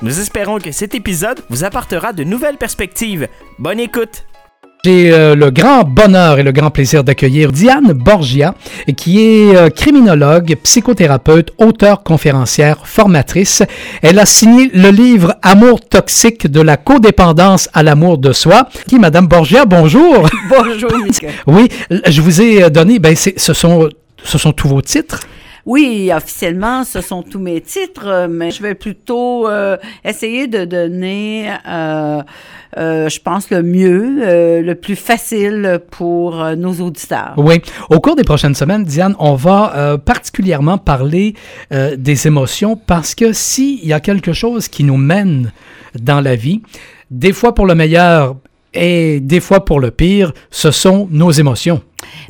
Nous espérons que cet épisode vous apportera de nouvelles perspectives. Bonne écoute! J'ai euh, le grand bonheur et le grand plaisir d'accueillir Diane Borgia, qui est euh, criminologue, psychothérapeute, auteure, conférencière, formatrice. Elle a signé le livre Amour toxique de la codépendance à l'amour de soi. Qui, Madame Borgia, bonjour. Bonjour, Michael. Oui, je vous ai donné, ben, ce sont, ce sont tous vos titres. Oui, officiellement, ce sont tous mes titres, mais je vais plutôt euh, essayer de donner, euh, euh, je pense, le mieux, le plus facile pour nos auditeurs. Oui. Au cours des prochaines semaines, Diane, on va particulièrement parler des émotions parce que s'il y a quelque chose qui nous mène dans la vie, des fois pour le meilleur et des fois pour le pire, ce sont nos émotions.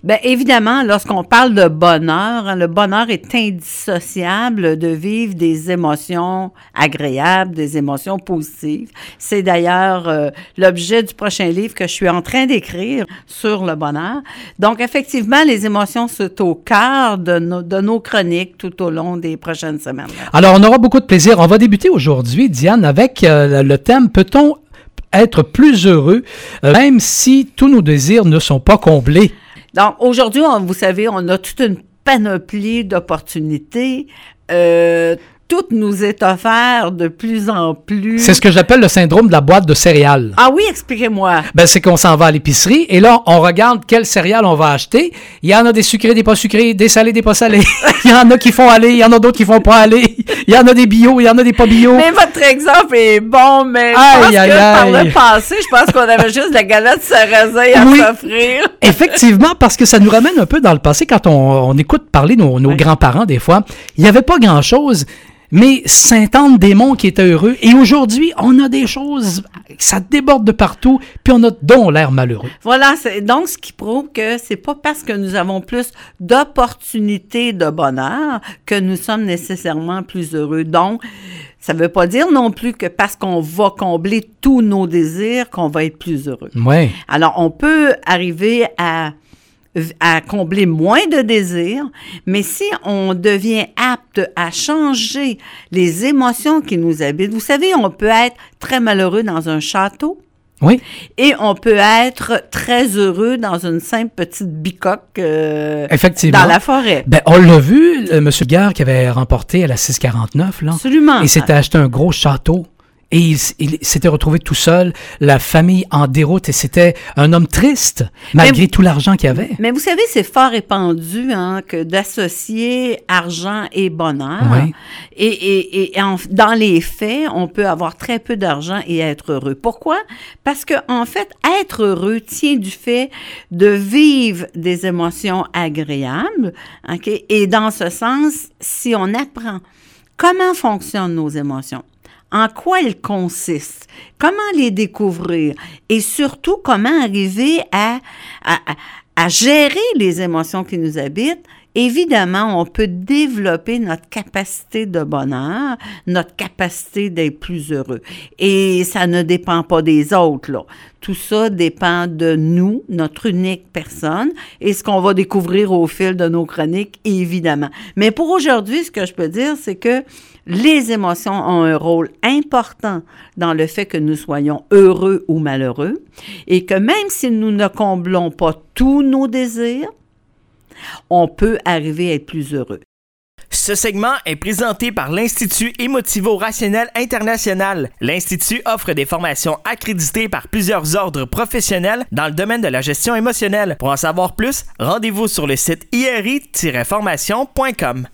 Bien, évidemment, lorsqu'on parle de bonheur, hein, le bonheur est indissociable de vivre des émotions agréables, des émotions positives. C'est d'ailleurs euh, l'objet du prochain livre que je suis en train d'écrire sur le bonheur. Donc, effectivement, les émotions sont au cœur de nos, de nos chroniques tout au long des prochaines semaines. Alors, on aura beaucoup de plaisir. On va débuter aujourd'hui, Diane, avec euh, le thème Peut-on être plus heureux euh, même si tous nos désirs ne sont pas comblés? Donc, aujourd'hui, vous savez, on a toute une panoplie d'opportunités. Euh, tout nous est offert de plus en plus. C'est ce que j'appelle le syndrome de la boîte de céréales. Ah oui, expliquez-moi. Ben, c'est qu'on s'en va à l'épicerie et là, on regarde quelles céréales on va acheter. Il y en a des sucrés, des pas sucrés, des salés, des pas salés. il y en a qui font aller, il y en a d'autres qui font pas aller. Il y en a des bio, il y en a des pas bio. Mais votre exemple est bon, mais je Aïe, aïe, que par aïe. le passé, je pense qu'on avait juste la galette sarrasin à Oui. s'offrir. Effectivement, parce que ça nous ramène un peu dans le passé quand on, on écoute parler nos, nos Oui. grands-parents des fois. Il n'y avait pas grand-chose, mais Saint-Anne-des-Monts qui était heureux. Et aujourd'hui, on a des choses, ça déborde de partout, puis on a donc l'air malheureux. Voilà, c'est donc ce qui prouve que c'est pas parce que nous avons plus d'opportunités de bonheur que nous sommes nécessairement plus heureux. Donc, ça veut pas dire non plus que parce qu'on va combler tous nos désirs qu'on va être plus heureux. Ouais. Alors, on peut arriver à, à combler moins de désirs, mais si on devient apte à changer les émotions qui nous habitent, vous savez, on peut être très malheureux dans un château. Oui. Et on peut être très heureux dans une simple petite bicoque euh, Effectivement. dans la forêt. Ben, on l'a vu, le monsieur Gare qui avait remporté à la 649, là. Absolument. Il s'était acheté un gros château. Et il, s'était retrouvé tout seul, la famille en déroute, et c'était un homme triste, malgré Mais- tout l'argent qu'il avait. Mais vous savez, c'est fort répandu hein, que d'associer argent et bonheur. Oui. Et, et, et en- dans les faits, on peut avoir très peu d'argent et être heureux. Pourquoi? Parce que en fait, être heureux tient du fait de vivre des émotions agréables. ok? Et dans ce sens, si on apprend comment fonctionnent nos émotions, en quoi elles consistent, comment les découvrir et surtout comment arriver à gérer les émotions qui nous habitent, évidemment, on peut développer notre capacité de bonheur, notre capacité d'être plus heureux. Et ça ne dépend pas des autres, là. Tout ça dépend de nous, notre unique personne, et ce qu'on va découvrir au fil de nos chroniques, évidemment. Mais pour aujourd'hui, ce que je peux dire, c'est que les émotions ont un rôle important dans le fait que nous soyons heureux ou malheureux, et que même si nous ne comblons pas tous nos désirs, on peut arriver à être plus heureux. Ce segment est présenté par l'Institut Émotivo-Rationnel International. L'Institut offre des formations accréditées par plusieurs ordres professionnels dans le domaine de la gestion émotionnelle. Pour en savoir plus, rendez-vous sur le site iri-formation.com.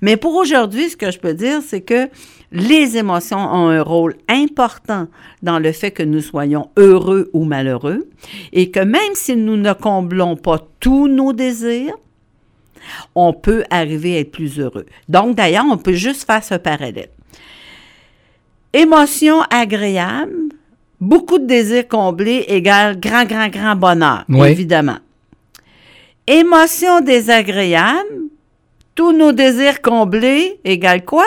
Mais pour aujourd'hui, ce que je peux dire, c'est que les émotions ont un rôle important dans le fait que nous soyons heureux ou malheureux et que même si nous ne comblons pas tous nos désirs, on peut arriver à être plus heureux. Donc, d'ailleurs, on peut juste faire ce parallèle. Émotion agréable, beaucoup de désirs comblés égale grand, grand, grand bonheur, Oui. évidemment. Émotion désagréable, tous nos désirs comblés égale quoi?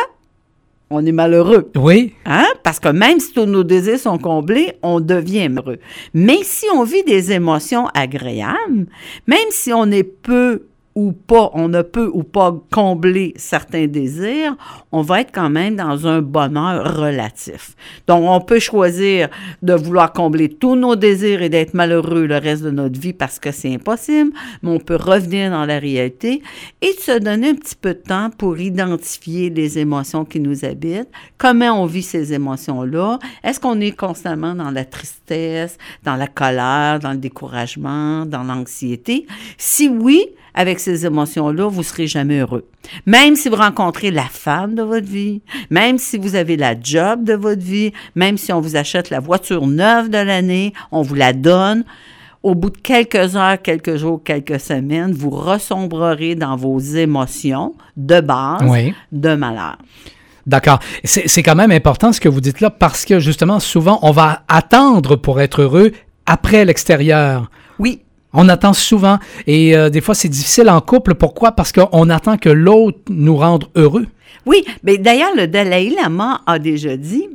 On est malheureux. Oui, Hein? Parce que même si tous nos désirs sont comblés, on devient heureux. Mais si on vit des émotions agréables, même si on est peu ou pas, on ne peut ou pas combler certains désirs, on va être quand même dans un bonheur relatif. Donc, on peut choisir de vouloir combler tous nos désirs et d'être malheureux le reste de notre vie parce que c'est impossible, mais on peut revenir dans la réalité et se donner un petit peu de temps pour identifier les émotions qui nous habitent, comment on vit ces émotions-là, est-ce qu'on est constamment dans la tristesse, dans la colère, dans le découragement, dans l'anxiété? Si oui, avec ces émotions-là, vous serez jamais heureux. Même si vous rencontrez la femme de votre vie, même si vous avez la job de votre vie, même si on vous achète la voiture neuve de l'année, on vous la donne, au bout de quelques heures, quelques jours, quelques semaines, vous ressombrerez dans vos émotions de base oui. de malheur. D'accord. C'est c'est quand même important ce que vous dites là parce que justement, souvent, on va attendre pour être heureux après l'extérieur. Oui, On attend souvent et euh, des fois c'est difficile en couple. Pourquoi? Parce qu'on attend que l'autre nous rende heureux. Oui, mais d'ailleurs, le Dalai Lama a déjà dit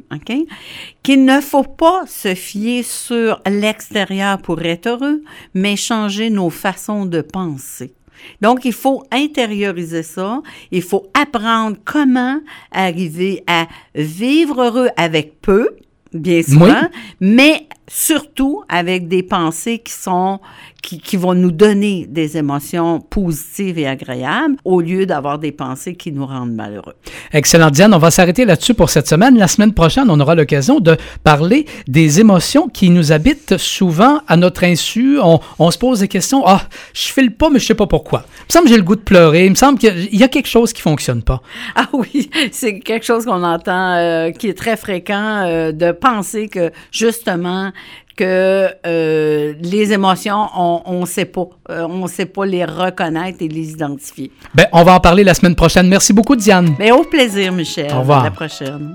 qu'il ne faut pas se fier sur l'extérieur pour être heureux, mais changer nos façons de penser. Donc, il faut intérioriser ça. Il faut apprendre comment arriver à vivre heureux avec peu, bien souvent, mais surtout avec des pensées qui sont qui, qui vont nous donner des émotions positives et agréables au lieu d'avoir des pensées qui nous rendent malheureux. Excellent, Diane. On va s'arrêter là-dessus pour cette semaine. La semaine prochaine, on aura l'occasion de parler des émotions qui nous habitent souvent à notre insu. On, on se pose des questions. Ah, je file pas, mais je sais pas pourquoi. Il me semble que j'ai le goût de pleurer. Il me semble qu'il y a quelque chose qui fonctionne pas. Ah oui, c'est quelque chose qu'on entend euh, qui est très fréquent euh, de penser que justement que euh, les émotions, on ne sait pas. Euh, on sait pas les reconnaître et les identifier. Ben, on va en parler la semaine prochaine. Merci beaucoup, Diane. Mais au plaisir, Michel. Au revoir. À la prochaine.